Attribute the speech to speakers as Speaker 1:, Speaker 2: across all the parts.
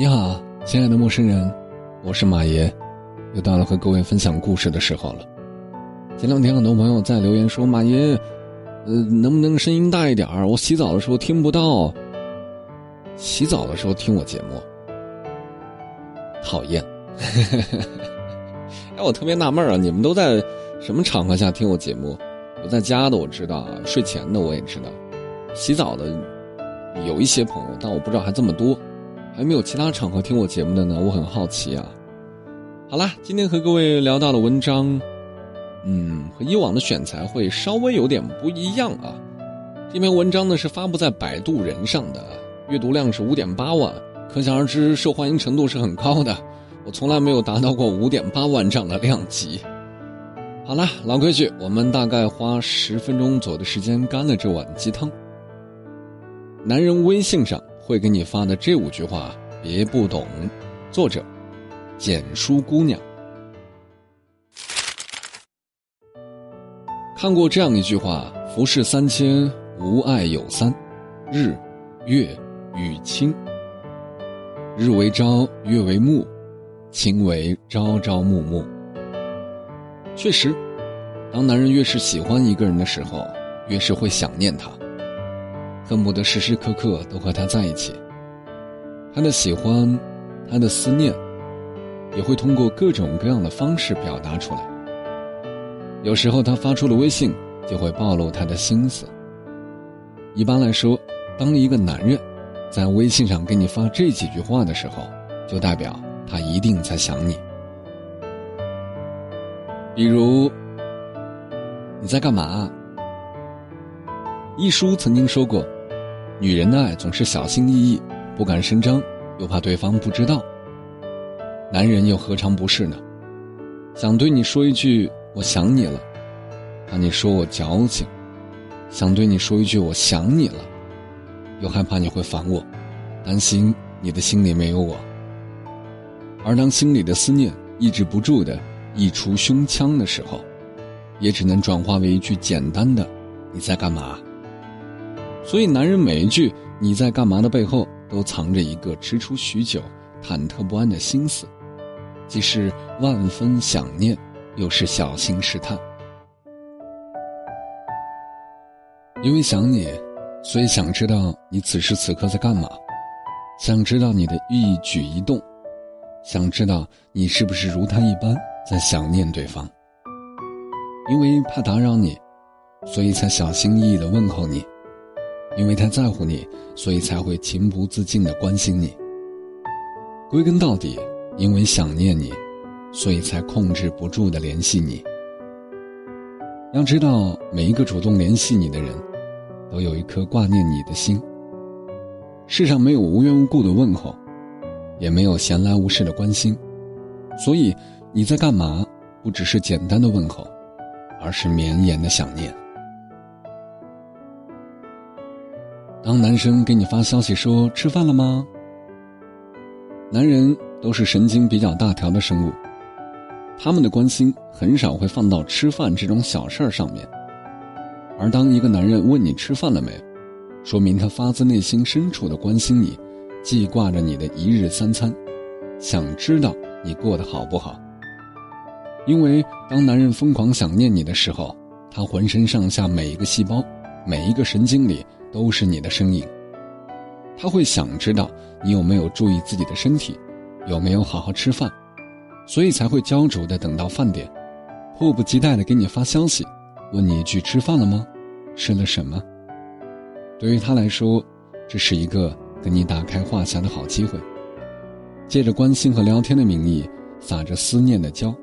Speaker 1: 你好，亲爱的陌生人，我是马爷，又到了和各位分享故事的时候了。前两天很多朋友在留言说：“马爷，呃，能不能声音大一点儿我洗澡的时候听不到。洗澡的时候听我节目，讨厌。哎，我特别纳闷啊，你们都在什么场合下听我节目？我在家的我知道，睡前的我也知道，洗澡的有一些朋友，但我不知道还这么多。”还没有其他场合听我节目的呢，我很好奇啊。好啦，今天和各位聊到的文章，嗯，和以往的选材会稍微有点不一样啊。这篇文章呢是发布在摆渡人上的，阅读量是五点八万，可想而知受欢迎程度是很高的。我从来没有达到过五点八万这样的量级。好啦，老规矩，我们大概花十分钟左右的时间干了这碗鸡汤。男人微信上。会给你发的这五句话，别不懂。作者：简书姑娘。看过这样一句话：“浮世三千，无爱有三，日、月、与卿。日为朝，月为暮，卿为朝朝暮暮。”确实，当男人越是喜欢一个人的时候，越是会想念他。恨不得时时刻刻都和他在一起。他的喜欢，他的思念，也会通过各种各样的方式表达出来。有时候他发出了微信，就会暴露他的心思。一般来说，当一个男人在微信上给你发这几句话的时候，就代表他一定在想你。比如，你在干嘛？一书曾经说过。女人的爱总是小心翼翼，不敢声张，又怕对方不知道。男人又何尝不是呢？想对你说一句“我想你了”，怕你说我矫情；想对你说一句“我想你了”，又害怕你会烦我，担心你的心里没有我。而当心里的思念抑制不住的溢出胸腔的时候，也只能转化为一句简单的“你在干嘛”。所以，男人每一句“你在干嘛”的背后，都藏着一个踟蹰许久、忐忑不安的心思，既是万分想念，又是小心试探。因为想你，所以想知道你此时此刻在干嘛，想知道你的一举一动，想知道你是不是如他一般在想念对方。因为怕打扰你，所以才小心翼翼的问候你。因为他在乎你，所以才会情不自禁的关心你。归根到底，因为想念你，所以才控制不住的联系你。要知道，每一个主动联系你的人，都有一颗挂念你的心。世上没有无缘无故的问候，也没有闲来无事的关心，所以你在干嘛？不只是简单的问候，而是绵延的想念。当男生给你发消息说吃饭了吗？男人都是神经比较大条的生物，他们的关心很少会放到吃饭这种小事儿上面。而当一个男人问你吃饭了没，说明他发自内心深处的关心你，记挂着你的一日三餐，想知道你过得好不好。因为当男人疯狂想念你的时候，他浑身上下每一个细胞，每一个神经里。都是你的身影，他会想知道你有没有注意自己的身体，有没有好好吃饭，所以才会焦灼的等到饭点，迫不及待的给你发消息，问你一句吃饭了吗？吃了什么？对于他来说，这是一个跟你打开话匣的好机会，借着关心和聊天的名义，撒着思念的娇。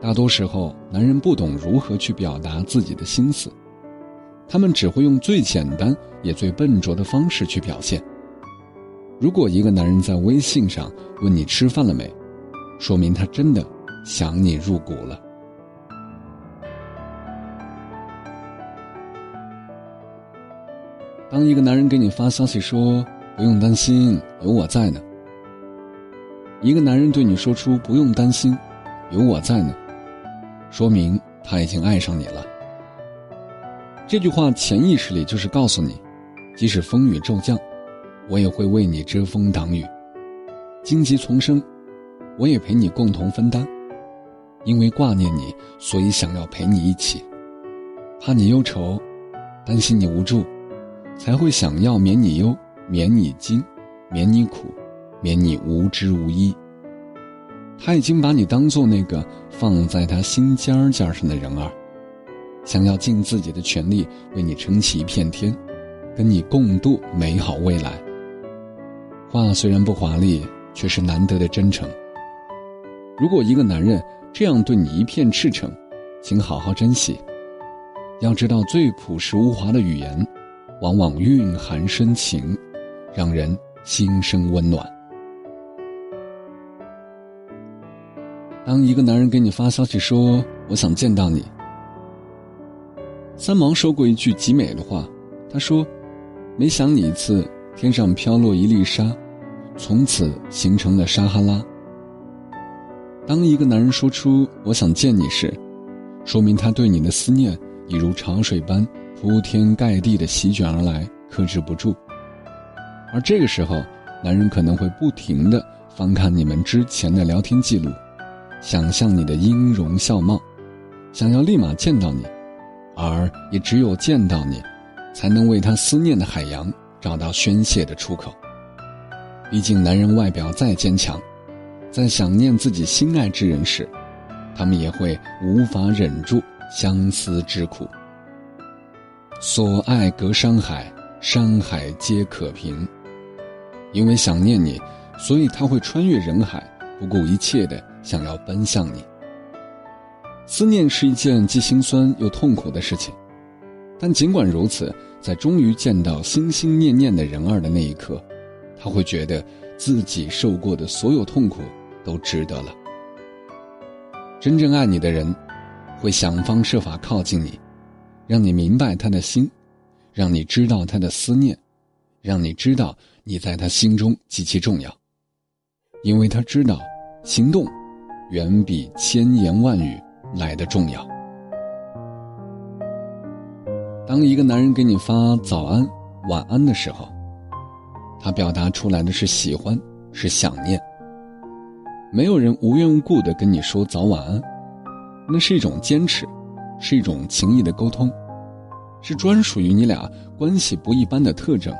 Speaker 1: 大多时候，男人不懂如何去表达自己的心思。他们只会用最简单也最笨拙的方式去表现。如果一个男人在微信上问你吃饭了没，说明他真的想你入骨了。当一个男人给你发消息说不用担心，有我在呢，一个男人对你说出不用担心，有我在呢，说明他已经爱上你了。这句话潜意识里就是告诉你，即使风雨骤降，我也会为你遮风挡雨，荆棘丛生，我也陪你共同分担。因为挂念你，所以想要陪你一起。怕你忧愁，担心你无助，才会想要免你忧、免你惊、免你苦、免你无知无依。他已经把你当做那个放在他心尖尖上的人儿，想要尽自己的全力为你撑起一片天，跟你共度美好未来。话虽然不华丽，却是难得的真诚。如果一个男人这样对你一片赤诚，请好好珍惜。要知道，最朴实无华的语言，往往蕴含深情，让人心生温暖。当一个男人给你发消息说“我想见到你”，三毛说过一句极美的话，他说：“每想你一次，天上飘落一粒沙，从此形成了撒哈拉。”当一个男人说出“我想见你”时，说明他对你的思念。已如潮水般铺天盖地的席卷而来，克制不住。而这个时候，男人可能会不停的翻看你们之前的聊天记录，想象你的音容笑貌，想要立马见到你，而也只有见到你，才能为他思念的海洋找到宣泄的出口。毕竟，男人外表再坚强，在想念自己心爱之人时，他们也会无法忍住。相思之苦，所爱隔山海，山海皆可平。因为想念你，所以他会穿越人海，不顾一切的想要奔向你。思念是一件既心酸又痛苦的事情，但尽管如此，在终于见到心心念念的人儿的那一刻，他会觉得自己受过的所有痛苦都值得了。真正爱你的人。会想方设法靠近你，让你明白他的心，让你知道他的思念，让你知道你在他心中极其重要，因为他知道，行动远比千言万语来的重要。当一个男人给你发早安、晚安的时候，他表达出来的是喜欢，是想念。没有人无缘无故的跟你说早晚安。那是一种坚持，是一种情谊的沟通，是专属于你俩关系不一般的特征，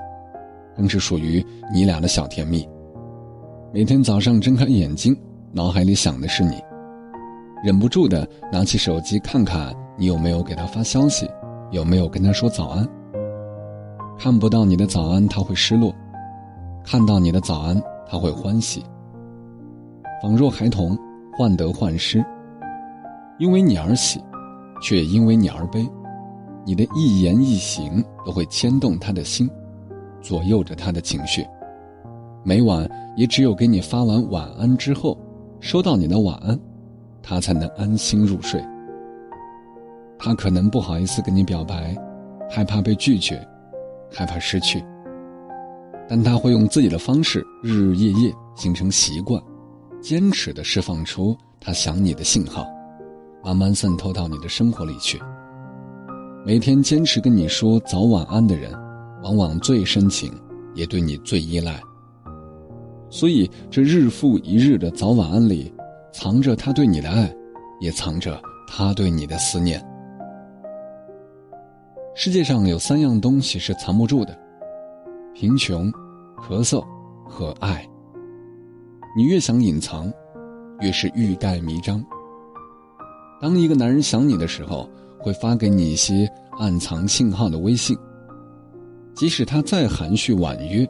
Speaker 1: 更是属于你俩的小甜蜜。每天早上睁开眼睛，脑海里想的是你，忍不住的拿起手机看看你有没有给他发消息，有没有跟他说早安。看不到你的早安，他会失落；看到你的早安，他会欢喜。仿若孩童，患得患失。因为你而喜，却因为你而悲，你的一言一行都会牵动他的心，左右着他的情绪。每晚也只有给你发完晚安之后，收到你的晚安，他才能安心入睡。他可能不好意思跟你表白，害怕被拒绝，害怕失去，但他会用自己的方式，日日夜夜形成习惯，坚持的释放出他想你的信号。慢慢渗透到你的生活里去。每天坚持跟你说早晚安的人，往往最深情，也对你最依赖。所以这日复一日的早晚安里，藏着他对你的爱，也藏着他对你的思念。世界上有三样东西是藏不住的：贫穷、咳嗽和爱。你越想隐藏，越是欲盖弥彰。当一个男人想你的时候，会发给你一些暗藏信号的微信。即使他再含蓄婉约，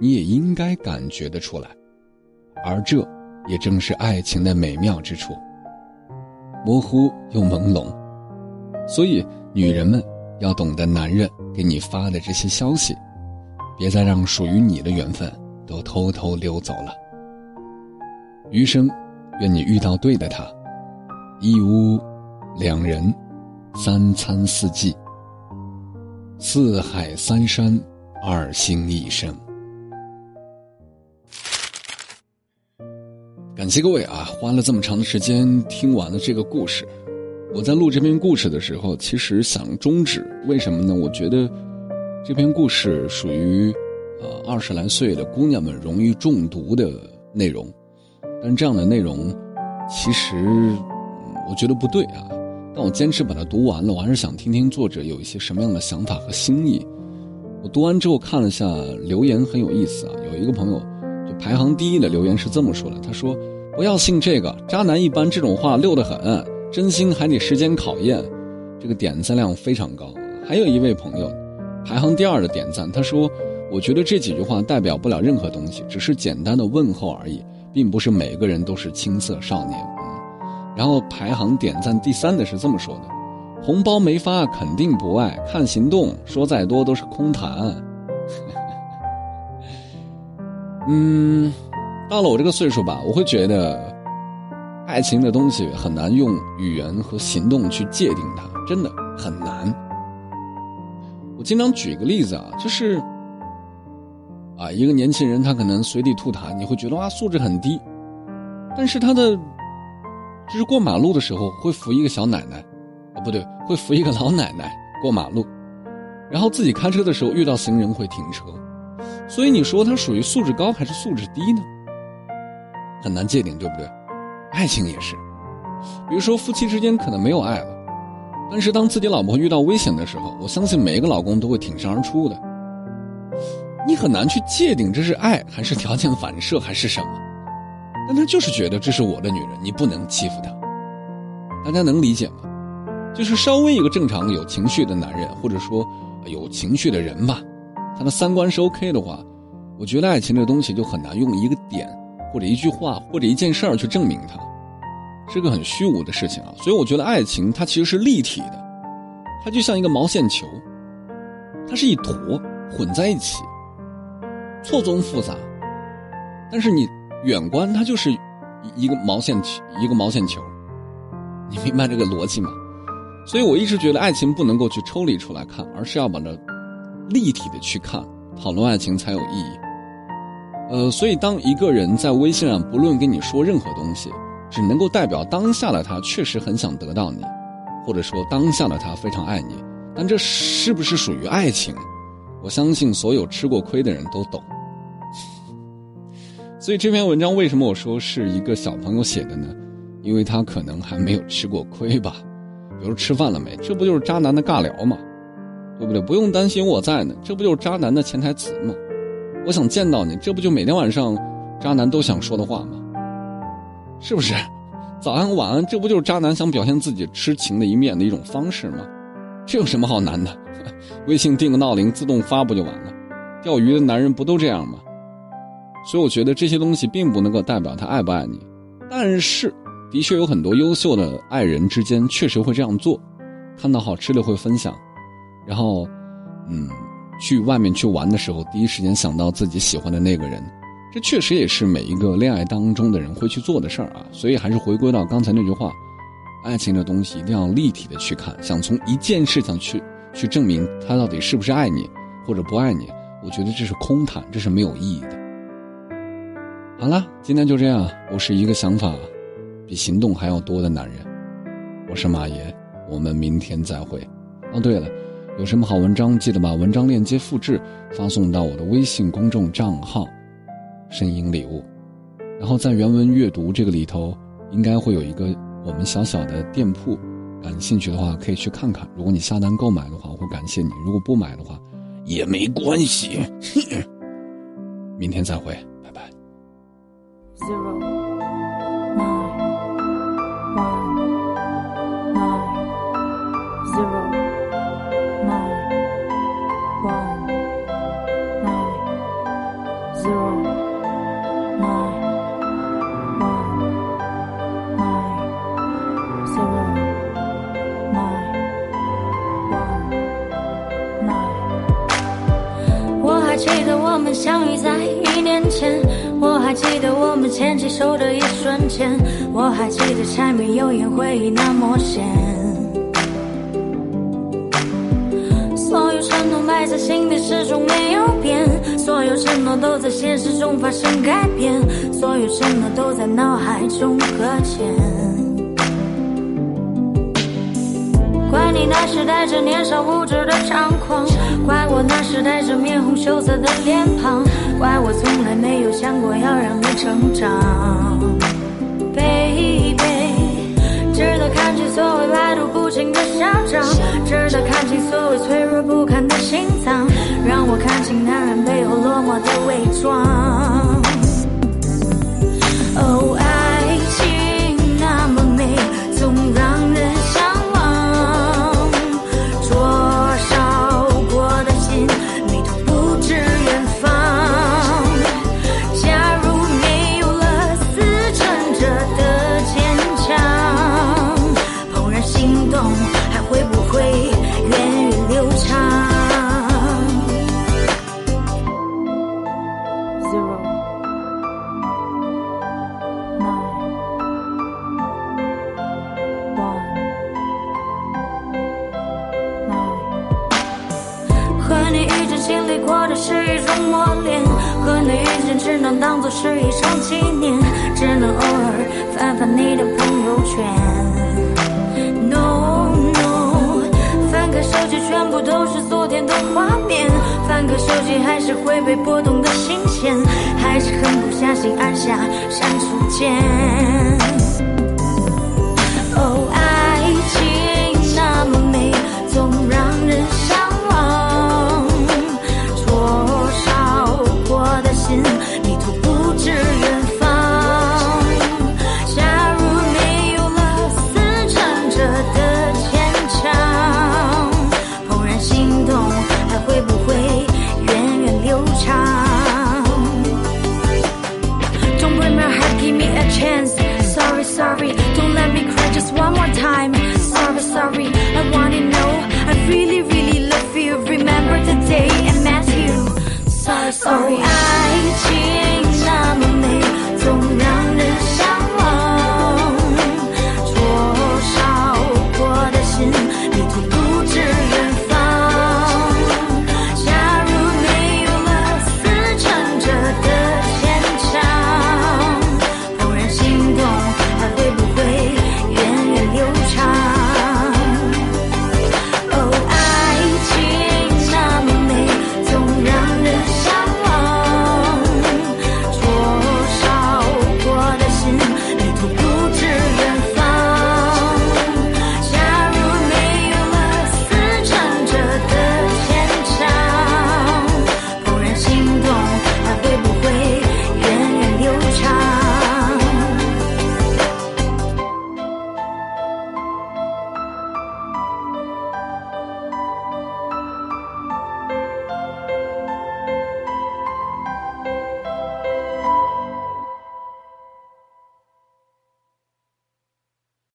Speaker 1: 你也应该感觉得出来。而这也正是爱情的美妙之处，模糊又朦胧。所以，女人们要懂得男人给你发的这些消息，别再让属于你的缘分都偷偷溜走了。余生，愿你遇到对的他。一屋两人，三餐四季，四海三山，二心一生。感谢各位啊，花了这么长的时间听完了这个故事。我在录这篇故事的时候，其实想终止，为什么呢？我觉得这篇故事属于呃二十来岁的姑娘们容易中毒的内容，但这样的内容其实我觉得不对啊。但我坚持把它读完了，我还是想听听作者有一些什么样的想法和心意。我读完之后看了下留言，很有意思啊。有一个朋友就排行第一的留言是这么说的：“他说不要信这个，渣男一般这种话溜得很，真心还得时间考验。”这个点赞量非常高。还有一位朋友排行第二的点赞，他说：“我觉得这几句话代表不了任何东西，只是简单的问候而已，并不是每个人都是青涩少年。”然后排行点赞第三的是这么说的：“红包没发肯定不爱，看行动，说再多都是空谈。”嗯，到了我这个岁数吧，我会觉得，爱情的东西很难用语言和行动去界定它，真的很难。我经常举一个例子啊，就是，啊，一个年轻人他可能随地吐痰，你会觉得哇素质很低，但是他的。就是过马路的时候会扶一个小奶奶，啊不对，会扶一个老奶奶过马路，然后自己开车的时候遇到行人会停车，所以你说他属于素质高还是素质低呢？很难界定，对不对？爱情也是，比如说夫妻之间可能没有爱了，但是当自己老婆遇到危险的时候，我相信每一个老公都会挺身而出的。你很难去界定这是爱还是条件反射还是什么。但他就是觉得这是我的女人，你不能欺负她。大家能理解吗？就是稍微一个正常有情绪的男人，或者说有情绪的人吧，他的三观是 OK 的话，我觉得爱情这东西就很难用一个点或者一句话或者一件事儿去证明它，是个很虚无的事情啊。所以我觉得爱情它其实是立体的，它就像一个毛线球，它是一坨混在一起，错综复杂，但是你。远观它就是一个毛线，一个毛线球，你明白这个逻辑吗？所以我一直觉得爱情不能够去抽离出来看，而是要把它立体的去看，讨论爱情才有意义。呃，所以当一个人在微信上不论跟你说任何东西，只能够代表当下的他确实很想得到你，或者说当下的他非常爱你，但这是不是属于爱情？我相信所有吃过亏的人都懂。所以这篇文章为什么我说是一个小朋友写的呢？因为他可能还没有吃过亏吧，比如吃饭了没？这不就是渣男的尬聊吗？对不对？不用担心我在呢，这不就是渣男的潜台词吗？我想见到你，这不就每天晚上渣男都想说的话吗？是不是？早安晚安，这不就是渣男想表现自己痴情的一面的一种方式吗？这有什么好难的？微信定个闹铃，自动发不就完了？钓鱼的男人不都这样吗？所以我觉得这些东西并不能够代表他爱不爱你，但是，的确有很多优秀的爱人之间确实会这样做，看到好吃的会分享，然后，嗯，去外面去玩的时候，第一时间想到自己喜欢的那个人，这确实也是每一个恋爱当中的人会去做的事儿啊。所以还是回归到刚才那句话，爱情的东西一定要立体的去看，想从一件事情去去证明他到底是不是爱你或者不爱你，我觉得这是空谈，这是没有意义的。好了，今天就这样。我是一个想法比行动还要多的男人，我是马爷，我们明天再会。哦，对了，有什么好文章，记得把文章链接复制发送到我的微信公众账号“声音礼物”，然后在原文阅读这个里头，应该会有一个我们小小的店铺，感兴趣的话可以去看看。如果你下单购买的话，我会感谢你；如果不买的话，也没关系。明天再会。拜拜 zero nine one nine zero 我还记得柴米油盐回忆那么咸。所有承诺埋在心底始终没有变，所有承诺都在现实中发生改变，所有承诺都在脑海中搁浅。
Speaker 2: 怪你那时带着年少无知的猖狂，怪我那时带着面红羞涩的脸庞，怪我从来没有想过要让你成长，baby。值得看清所谓百毒不侵的嚣张，值得看清所谓脆弱不堪的心脏，让我看清男人背后落寞的伪装。磨练，和你遇见只能当做是一场纪念，只能偶尔翻翻你的朋友圈。No No，翻开手机全部都是昨天的画面，翻开手机还是会被拨动的新鲜，还是狠不下心按下删除键。哦，sorry. Oh, I cheated.